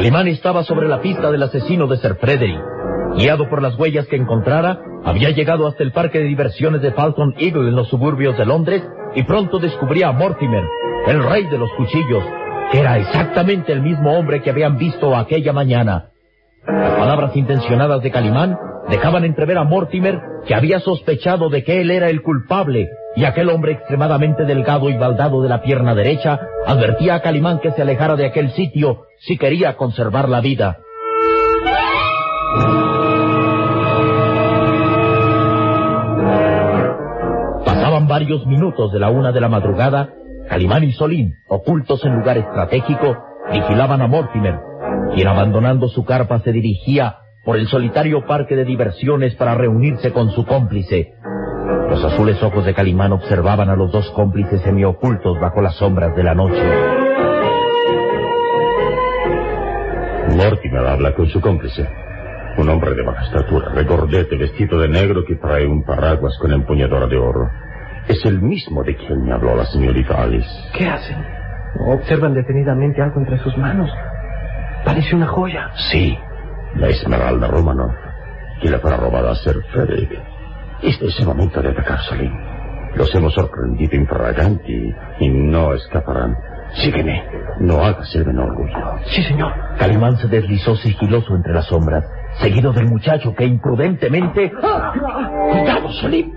Calimán estaba sobre la pista del asesino de Sir Frederick. Guiado por las huellas que encontrara, había llegado hasta el parque de diversiones de Falcon Eagle en los suburbios de Londres y pronto descubría a Mortimer, el rey de los cuchillos, que era exactamente el mismo hombre que habían visto aquella mañana. Las palabras intencionadas de Calimán dejaban entrever a Mortimer que había sospechado de que él era el culpable y aquel hombre extremadamente delgado y baldado de la pierna derecha advertía a Calimán que se alejara de aquel sitio si quería conservar la vida. Pasaban varios minutos de la una de la madrugada, Calimán y Solín, ocultos en lugar estratégico, vigilaban a Mortimer, quien abandonando su carpa se dirigía por el solitario parque de diversiones para reunirse con su cómplice. Los azules ojos de Calimán observaban a los dos cómplices semiocultos bajo las sombras de la noche. Mortimer habla con su cómplice. Un hombre de baja estatura, regordete, vestido de negro que trae un paraguas con empuñadura de oro. Es el mismo de quien me habló la señorita Alice. ¿Qué hacen? Observan detenidamente algo entre sus manos. Parece una joya. Sí, la esmeralda Romanov, que le fuera robada a Sir Frederick. Este es el momento de atacar, Solín. Los hemos sorprendido infraganti y no escaparán. Sígueme, no hagas el menor ruido. Sí, señor. Calimán se deslizó sigiloso entre las sombras, seguido del muchacho que imprudentemente... ¡Cuidado, Solín!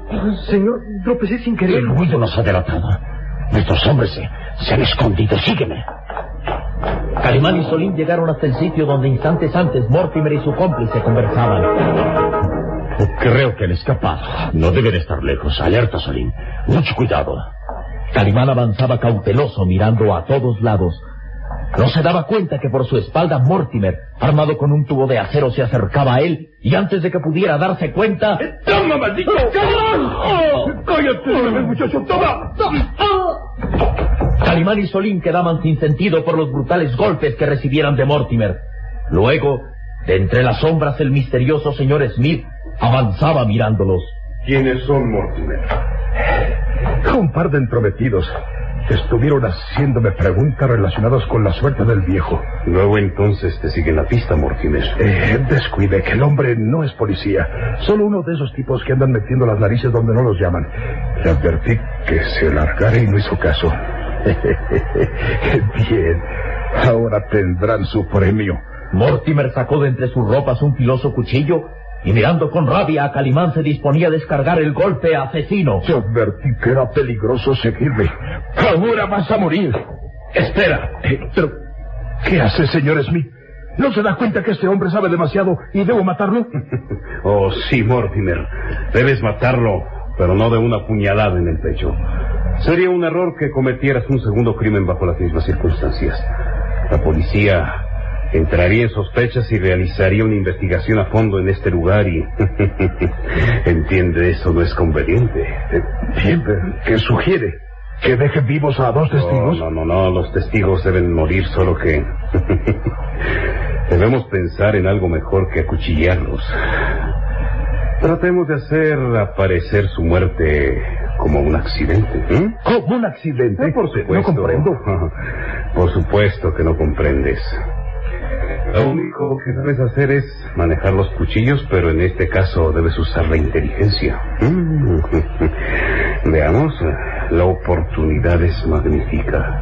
Señor, tropecé sin querer. El ruido nos ha delatado. Nuestros hombres se, se han escondido. Sígueme. Calimán y Solín llegaron hasta el sitio donde instantes antes Mortimer y su cómplice conversaban. Creo que han escapado. No deben estar lejos. Alerta, Solín. Mucho cuidado. Calimán avanzaba cauteloso mirando a todos lados. No se daba cuenta que por su espalda Mortimer, armado con un tubo de acero, se acercaba a él y antes de que pudiera darse cuenta... ¡Toma, maldito! ¡Calimán! ¡Cállate, muchacho! ¡Toma! Calimán y Solín quedaban sin sentido por los brutales golpes que recibieran de Mortimer. Luego, de entre las sombras, el misterioso señor Smith avanzaba mirándolos. ¿Quiénes son, Mortimer? Un par de entrometidos. Estuvieron haciéndome preguntas relacionadas con la suerte del viejo. Luego entonces te sigue la pista, Mortimer. Eh, descuide que el hombre no es policía. Solo uno de esos tipos que andan metiendo las narices donde no los llaman. Le advertí que se largara y no hizo caso. Bien. Ahora tendrán su premio. Mortimer sacó de entre sus ropas un filoso cuchillo y mirando con rabia a Calimán se disponía a descargar el golpe asesino. Te advertí que era peligroso seguirme. Ahora vas a morir. Espera. Eh, pero, ¿qué hace, señor Smith? ¿No se da cuenta que este hombre sabe demasiado y debo matarlo? Oh, sí, Mortimer. Debes matarlo, pero no de una puñalada en el pecho. Sería un error que cometieras un segundo crimen bajo las mismas circunstancias. La policía Entraría en sospechas y realizaría una investigación a fondo en este lugar y... Entiende, eso no es conveniente. Eh, pero ¿qué sugiere? ¿Que deje vivos a dos testigos? No, no, no, los testigos deben morir, solo que... Debemos pensar en algo mejor que acuchillarlos. Tratemos de hacer aparecer su muerte como un accidente. ¿eh? ¿Como un accidente? por supuesto. No comprendo. Por supuesto que no comprendes. Lo único que debes hacer es manejar los cuchillos, pero en este caso debes usar la inteligencia. Veamos, la oportunidad es magnífica.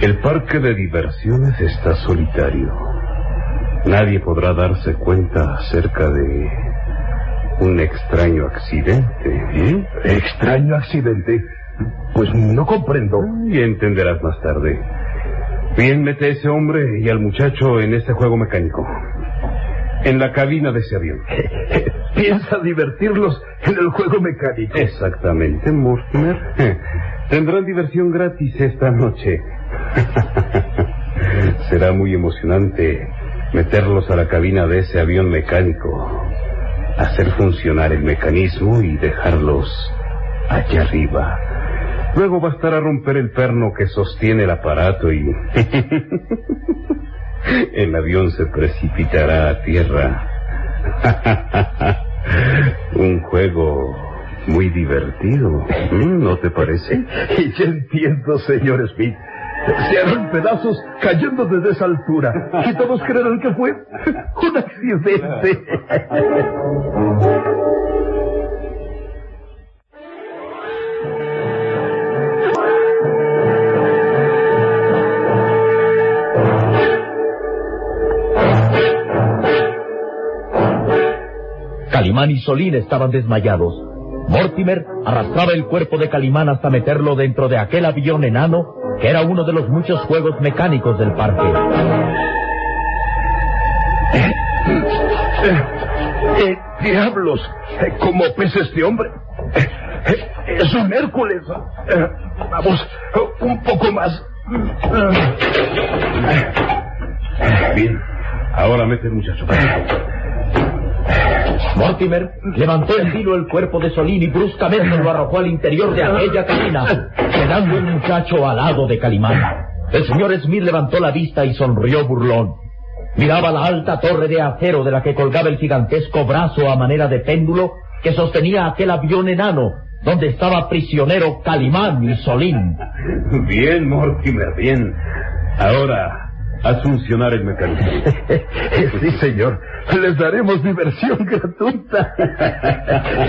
El parque de diversiones está solitario. Nadie podrá darse cuenta acerca de un extraño accidente. ¿eh? ¿Extraño accidente? Pues no comprendo. Y entenderás más tarde. Bien, mete a ese hombre y al muchacho en este juego mecánico. En la cabina de ese avión. ¿Piensa divertirlos en el juego mecánico? Exactamente, Mortimer. Tendrán diversión gratis esta noche. Será muy emocionante meterlos a la cabina de ese avión mecánico, hacer funcionar el mecanismo y dejarlos allá arriba. Luego bastará romper el perno que sostiene el aparato y el avión se precipitará a tierra. Un juego muy divertido, ¿no te parece? Y ya entiendo, señor Smith. Se harán pedazos cayendo desde esa altura. Y todos creerán que fue un accidente. Calimán y Solín estaban desmayados. Mortimer arrastraba el cuerpo de Calimán hasta meterlo dentro de aquel avión enano que era uno de los muchos juegos mecánicos del parque. Eh, eh, diablos, eh, ¿cómo pesa este hombre? Eh, eh, es un Hércules. Eh, vamos, un poco más. Bien, ahora mete el muchacho. Mortimer levantó en vilo el cuerpo de Solín y bruscamente lo arrojó al interior de aquella cabina, quedando el muchacho al lado de Calimán. El señor Smith levantó la vista y sonrió burlón. Miraba la alta torre de acero de la que colgaba el gigantesco brazo a manera de péndulo que sostenía aquel avión enano, donde estaba prisionero Calimán y Solín. Bien, Mortimer, bien. Ahora, haz funcionar el mecanismo. Sí, señor. Les daremos diversión gratuita.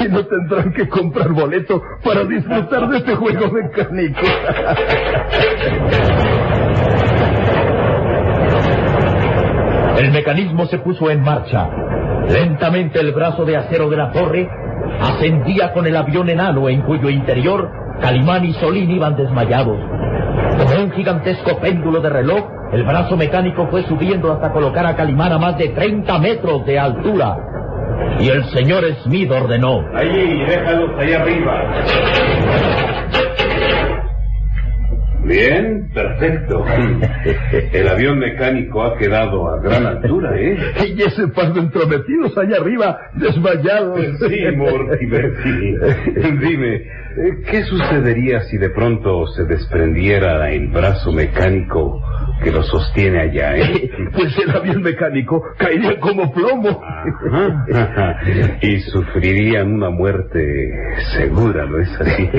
Y no tendrán que comprar boleto para disfrutar de este juego mecánico. El mecanismo se puso en marcha. Lentamente el brazo de acero de la torre ascendía con el avión enano en cuyo interior Calimán y Solín iban desmayados. Como un gigantesco péndulo de reloj, el brazo mecánico fue subiendo hasta colocar a Calimán a más de 30 metros de altura. Y el señor Smith ordenó. Allí, déjalos allá arriba. Bien, perfecto. El avión mecánico ha quedado a gran altura, ¿eh? Y ese par de entrometidos allá arriba, desmayados. Sí, Mortimer, sí. Dime, ¿qué sucedería si de pronto se desprendiera el brazo mecánico que lo sostiene allá, eh? Pues el avión mecánico caería como plomo. Ajá. Y sufrirían una muerte segura, ¿no es así?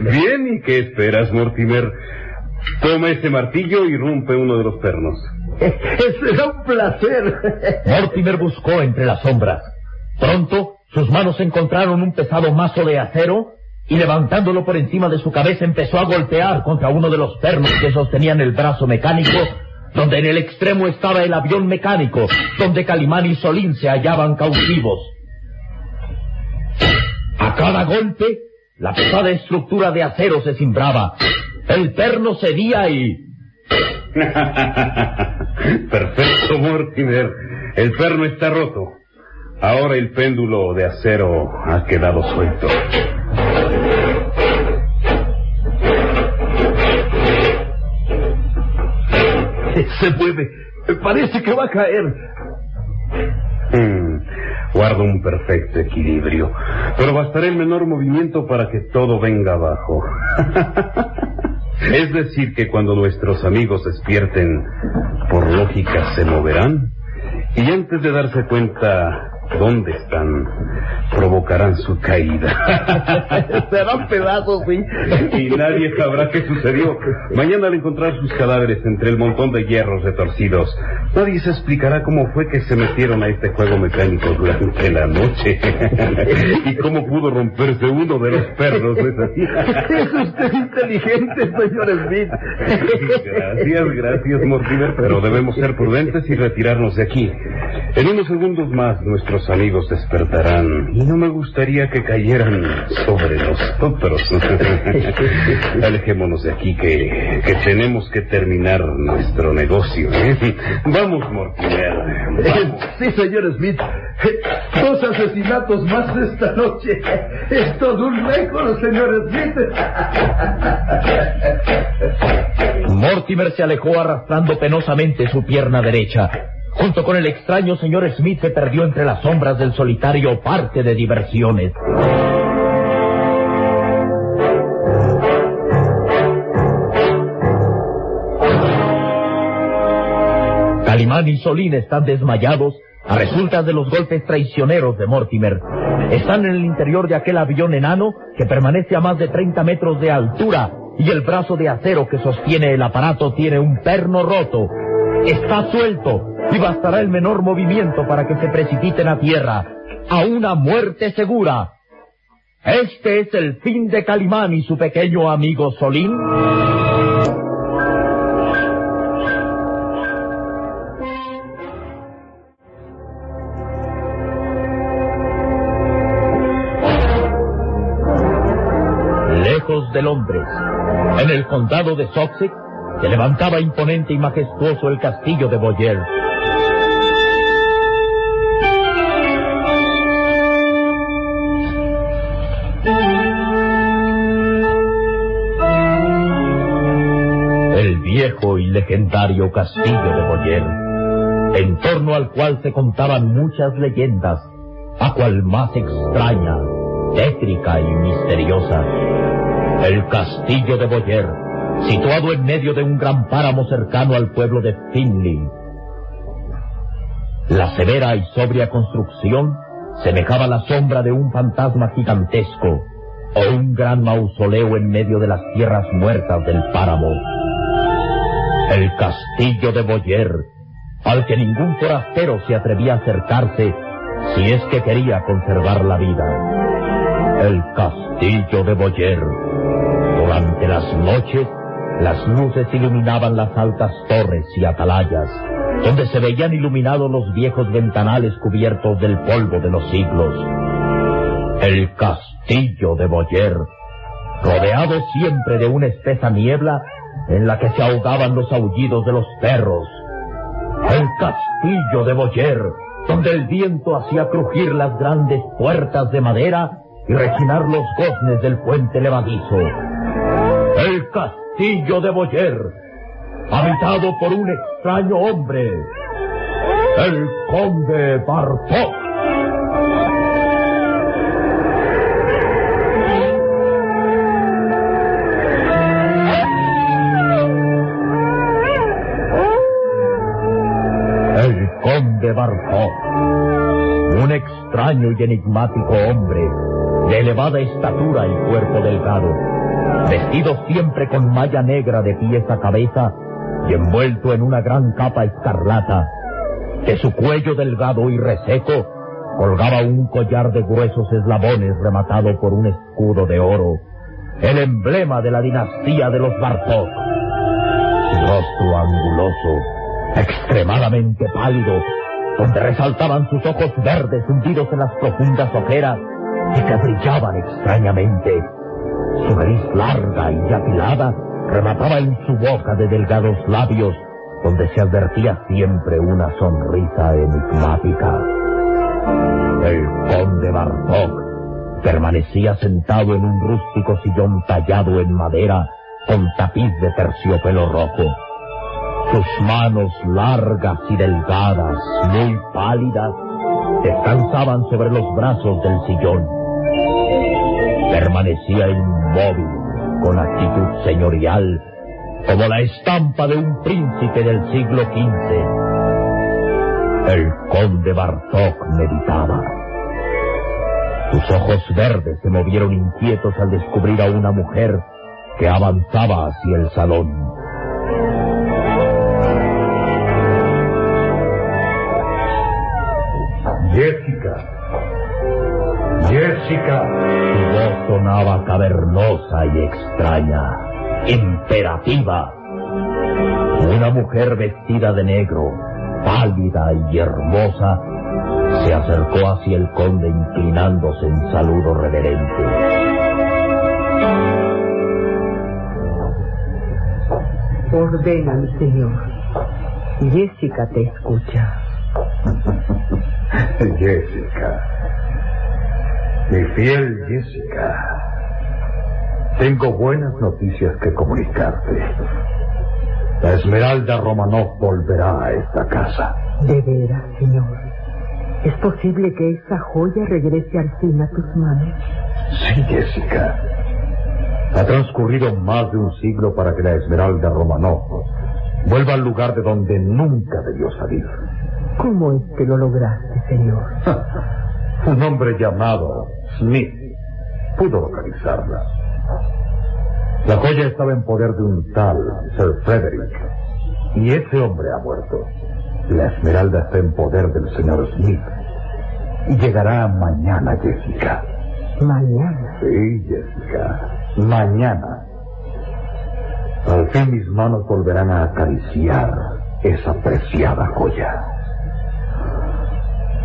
Bien, ¿y qué esperas, Mortimer? Toma ese martillo y rompe uno de los pernos. Será un placer. Mortimer buscó entre las sombras. Pronto, sus manos encontraron un pesado mazo de acero y levantándolo por encima de su cabeza empezó a golpear contra uno de los pernos que sostenían el brazo mecánico, donde en el extremo estaba el avión mecánico, donde Calimán y Solín se hallaban cautivos. A cada golpe, la pesada estructura de acero se cimbraba. El perno cedía y... Perfecto, Mortimer. El perno está roto. Ahora el péndulo de acero ha quedado suelto. Se mueve. Parece que va a caer. Hmm, Guardo un perfecto equilibrio, pero bastará el menor movimiento para que todo venga abajo. es decir, que cuando nuestros amigos despierten, por lógica se moverán y antes de darse cuenta dónde están, provocarán su caída. Serán pedazos, sí. y nadie sabrá qué sucedió. Mañana al encontrar sus cadáveres entre el montón de hierros retorcidos, nadie se explicará cómo fue que se metieron a este juego mecánico durante la noche. y cómo pudo romperse uno de los perros. ¿es así? Es usted inteligente, señor Smith. Gracias, gracias, Mortimer, pero debemos ser prudentes y retirarnos de aquí. En unos segundos más nuestros amigos despertarán y no me gustaría que cayeran sobre nosotros. Alejémonos de aquí que, que tenemos que terminar nuestro negocio. ¿eh? Vamos, Mortimer. Vamos. Sí, señor Smith. Dos asesinatos más esta noche. Es todo un récord, señor Smith. Mortimer se alejó arrastrando penosamente su pierna derecha. Junto con el extraño señor Smith se perdió entre las sombras del solitario parque de diversiones. Calimán y Solín están desmayados a resultas de los golpes traicioneros de Mortimer. Están en el interior de aquel avión enano que permanece a más de 30 metros de altura y el brazo de acero que sostiene el aparato tiene un perno roto. Está suelto y bastará el menor movimiento para que se precipiten a tierra, a una muerte segura. Este es el fin de Calimán y su pequeño amigo Solín. Lejos de Londres, en el condado de Sussex, se levantaba imponente y majestuoso el castillo de Boyer. Y legendario castillo de Boyer, en torno al cual se contaban muchas leyendas, a cual más extraña, tétrica y misteriosa. El castillo de Boyer, situado en medio de un gran páramo cercano al pueblo de Finley. La severa y sobria construcción semejaba la sombra de un fantasma gigantesco o un gran mausoleo en medio de las tierras muertas del páramo. El castillo de Boyer, al que ningún forastero se atrevía a acercarse si es que quería conservar la vida. El castillo de Boyer. Durante las noches, las luces iluminaban las altas torres y atalayas, donde se veían iluminados los viejos ventanales cubiertos del polvo de los siglos. El castillo de Boyer, rodeado siempre de una espesa niebla en la que se ahogaban los aullidos de los perros. El castillo de Boyer, donde el viento hacía crujir las grandes puertas de madera y rechinar los goznes del puente levadizo. El castillo de Boyer, habitado por un extraño hombre, el conde Bartok. Bartok, un extraño y enigmático hombre de elevada estatura y cuerpo delgado, vestido siempre con malla negra de pies a cabeza y envuelto en una gran capa escarlata. De su cuello delgado y reseco colgaba un collar de gruesos eslabones rematado por un escudo de oro, el emblema de la dinastía de los Bartok. Su rostro anguloso, extremadamente pálido, donde resaltaban sus ojos verdes hundidos en las profundas ojeras y que brillaban extrañamente. Su nariz larga y afilada remataba en su boca de delgados labios, donde se advertía siempre una sonrisa enigmática. El conde Bartok permanecía sentado en un rústico sillón tallado en madera con tapiz de terciopelo rojo. Sus manos largas y delgadas, muy pálidas, descansaban sobre los brazos del sillón. Permanecía inmóvil, con actitud señorial, como la estampa de un príncipe del siglo XV. El conde Bartok meditaba. Sus ojos verdes se movieron inquietos al descubrir a una mujer que avanzaba hacia el salón. Jessica. Jessica. Su voz sonaba cavernosa y extraña, imperativa. Una mujer vestida de negro, pálida y hermosa, se acercó hacia el conde inclinándose en saludo reverente. Ordena, mi señor. Jessica te escucha. Jessica. Mi fiel Jessica. Tengo buenas noticias que comunicarte. La Esmeralda Romanov volverá a esta casa. De veras, señor. ¿Es posible que esa joya regrese al fin a tus manos? Sí, Jessica. Ha transcurrido más de un siglo para que la Esmeralda Romanov vuelva al lugar de donde nunca debió salir. ¿Cómo es que lo lograste, señor? Un hombre llamado Smith pudo localizarla. La joya estaba en poder de un tal Sir Frederick. Y ese hombre ha muerto. La esmeralda está en poder del señor Smith. Y llegará mañana, Jessica. Mañana. Sí, Jessica. Mañana. Al fin mis manos volverán a acariciar esa preciada joya.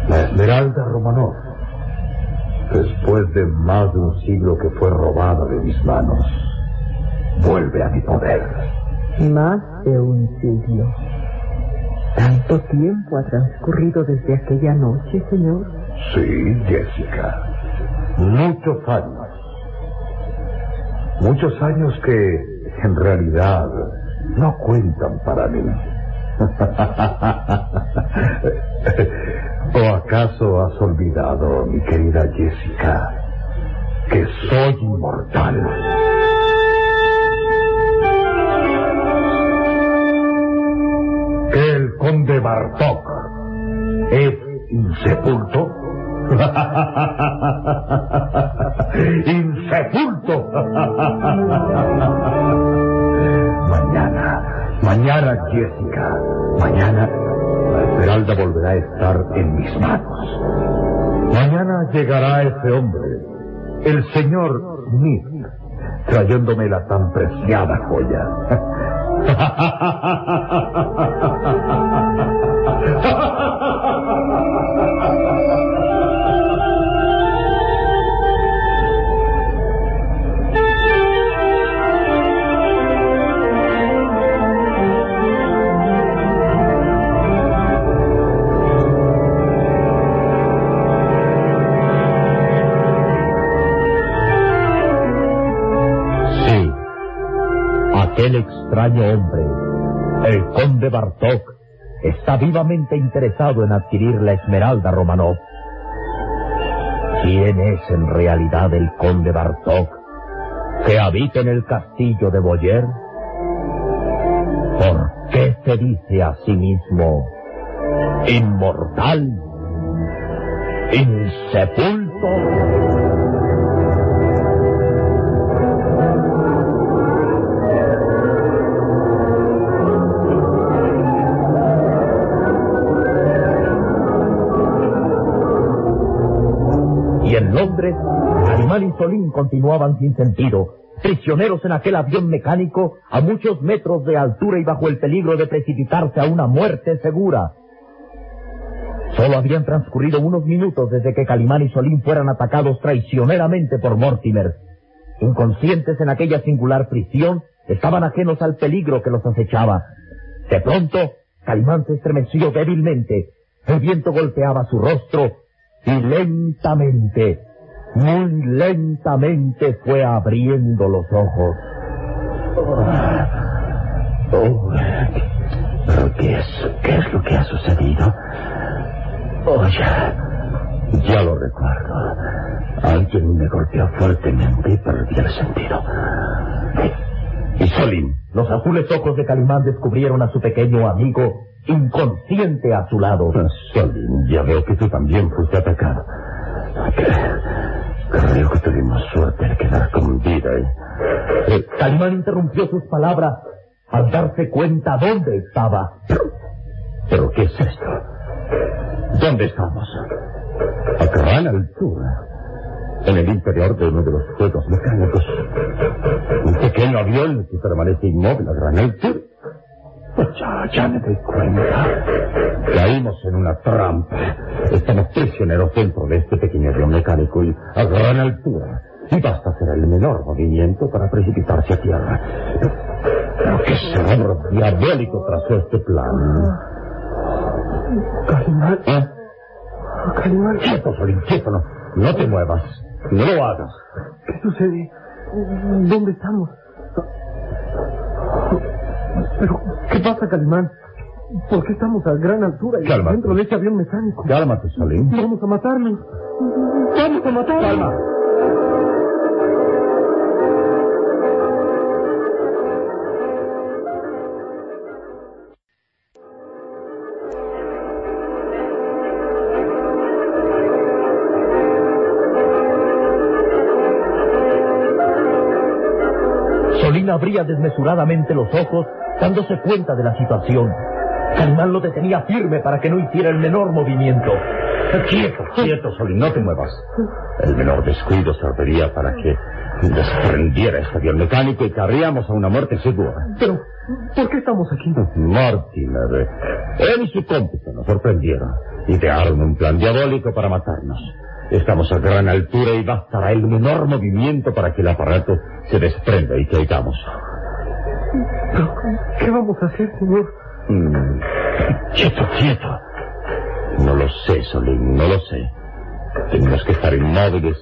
La Esmeralda Romanov, después de más de un siglo que fue robada de mis manos, vuelve a mi poder. Más de un siglo. ¿Tanto tiempo ha transcurrido desde aquella noche, señor? Sí, Jessica. Muchos años. Muchos años que en realidad no cuentan para mí. ¿O acaso has olvidado, mi querida Jessica, que soy inmortal? ¿Que el conde Bartok es insepulto? ¡Insepulto! mañana, mañana, Jessica, mañana Volverá a estar en mis manos. Mañana llegará ese hombre, el señor Smith, trayéndome la tan preciada joya. aquel extraño hombre, el conde Bartok, está vivamente interesado en adquirir la Esmeralda Romanov. ¿Quién es en realidad el conde Bartok que habita en el castillo de Boyer? ¿Por qué se dice a sí mismo inmortal? ¿Insepulto? Londres, Calimán y Solín continuaban sin sentido, prisioneros en aquel avión mecánico a muchos metros de altura y bajo el peligro de precipitarse a una muerte segura. Solo habían transcurrido unos minutos desde que Calimán y Solín fueran atacados traicioneramente por Mortimer. Inconscientes en aquella singular prisión, estaban ajenos al peligro que los acechaba. De pronto, Calimán se estremeció débilmente. El viento golpeaba su rostro y lentamente, muy lentamente fue abriendo los ojos. Oh, lo que ha sucedido? Oh, ya. Ya lo recuerdo. Alguien me golpeó fuertemente y perdí el sentido. Y Solín, los azules ojos de Calimán descubrieron a su pequeño amigo inconsciente a su lado. Ah, Solín, ya veo que tú también fuiste atacado. Tuvimos suerte de quedar con vida. ¿eh? Eh, Calimán interrumpió sus palabras al darse cuenta dónde estaba. ¿Pero qué es esto? ¿Dónde estamos? A gran altura. En el interior de uno de los juegos mecánicos. Un pequeño avión que permanece inmóvil a gran altura. Ya, ya me doy cuenta. Caímos en una trampa. Estamos prisioneros dentro de este pequeño avión mecánico y a gran altura. Y basta hacer el menor movimiento para precipitarse a tierra. Pero qué cerebro diabólico trazó este plan. Calimán. ¿Eh? Calimán. Quieto, Solín, quieto, no, no te muevas. No lo hagas. ¿Qué sucede? ¿Dónde estamos? Pero, ¿qué pasa, Calimán? ¿Por qué estamos a gran altura y Cálmate. dentro de este avión mecánico? Cálmate, Solín. Vamos a matarnos. Vamos a matarnos. Calma. Abría desmesuradamente los ojos, dándose cuenta de la situación. Calimán lo detenía firme para que no hiciera el menor movimiento. Quieto, quieto, Solín, no te muevas. El menor descuido serviría para que desprendiera este avión mecánico y cabríamos a una muerte segura. Pero, ¿por qué estamos aquí? Mortimer, él y su cómplice nos sorprendieron. Idearon un plan diabólico para matarnos. Estamos a gran altura y bastará el menor movimiento para que el aparato se desprenda y caigamos. ¿qué vamos a hacer, señor? Mm, Quieto, quieto. No lo sé, Solín, no lo sé. Tenemos que estar inmóviles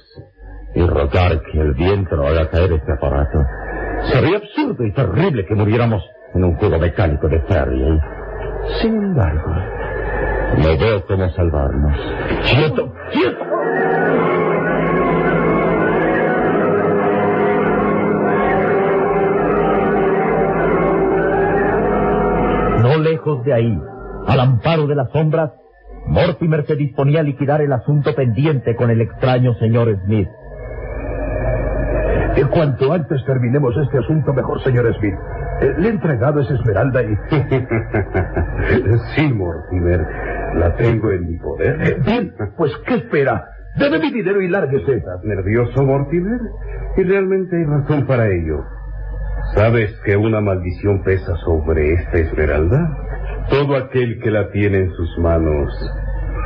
y rogar que el viento no haga caer este aparato. Sería absurdo y terrible que muriéramos en un juego mecánico de ferry. ¿eh? Sin embargo, no veo cómo salvarnos. ¡Quieto! ¡Quieto! Lejos de ahí, al amparo de las sombras, Mortimer se disponía a liquidar el asunto pendiente con el extraño señor Smith. En cuanto antes terminemos este asunto, mejor, señor Smith. Eh, Le he entregado esa esmeralda y... sí, Mortimer. La tengo en mi poder. Eh, Bien, pues, ¿qué espera? Debe mi dinero y lárguese. ¿Estás nervioso, Mortimer? Y realmente hay razón para ello. ¿Sabes que una maldición pesa sobre esta esmeralda? Todo aquel que la tiene en sus manos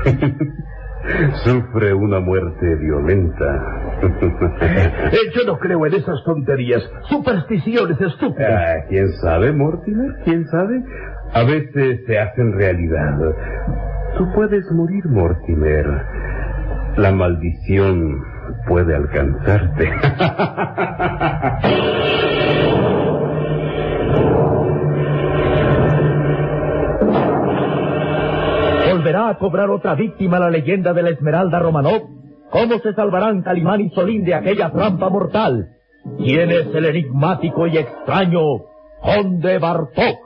sufre una muerte violenta. Eh, yo no creo en esas tonterías, supersticiones estúpidas. Ah, ¿Quién sabe, Mortimer? ¿Quién sabe? A veces se hacen realidad. Tú puedes morir, Mortimer. La maldición puede alcanzarte. ¿Volverá a cobrar otra víctima la leyenda de la Esmeralda Romanov? ¿Cómo se salvarán Calimán y Solín de aquella trampa mortal? ¿Quién es el enigmático y extraño Conde Bartok?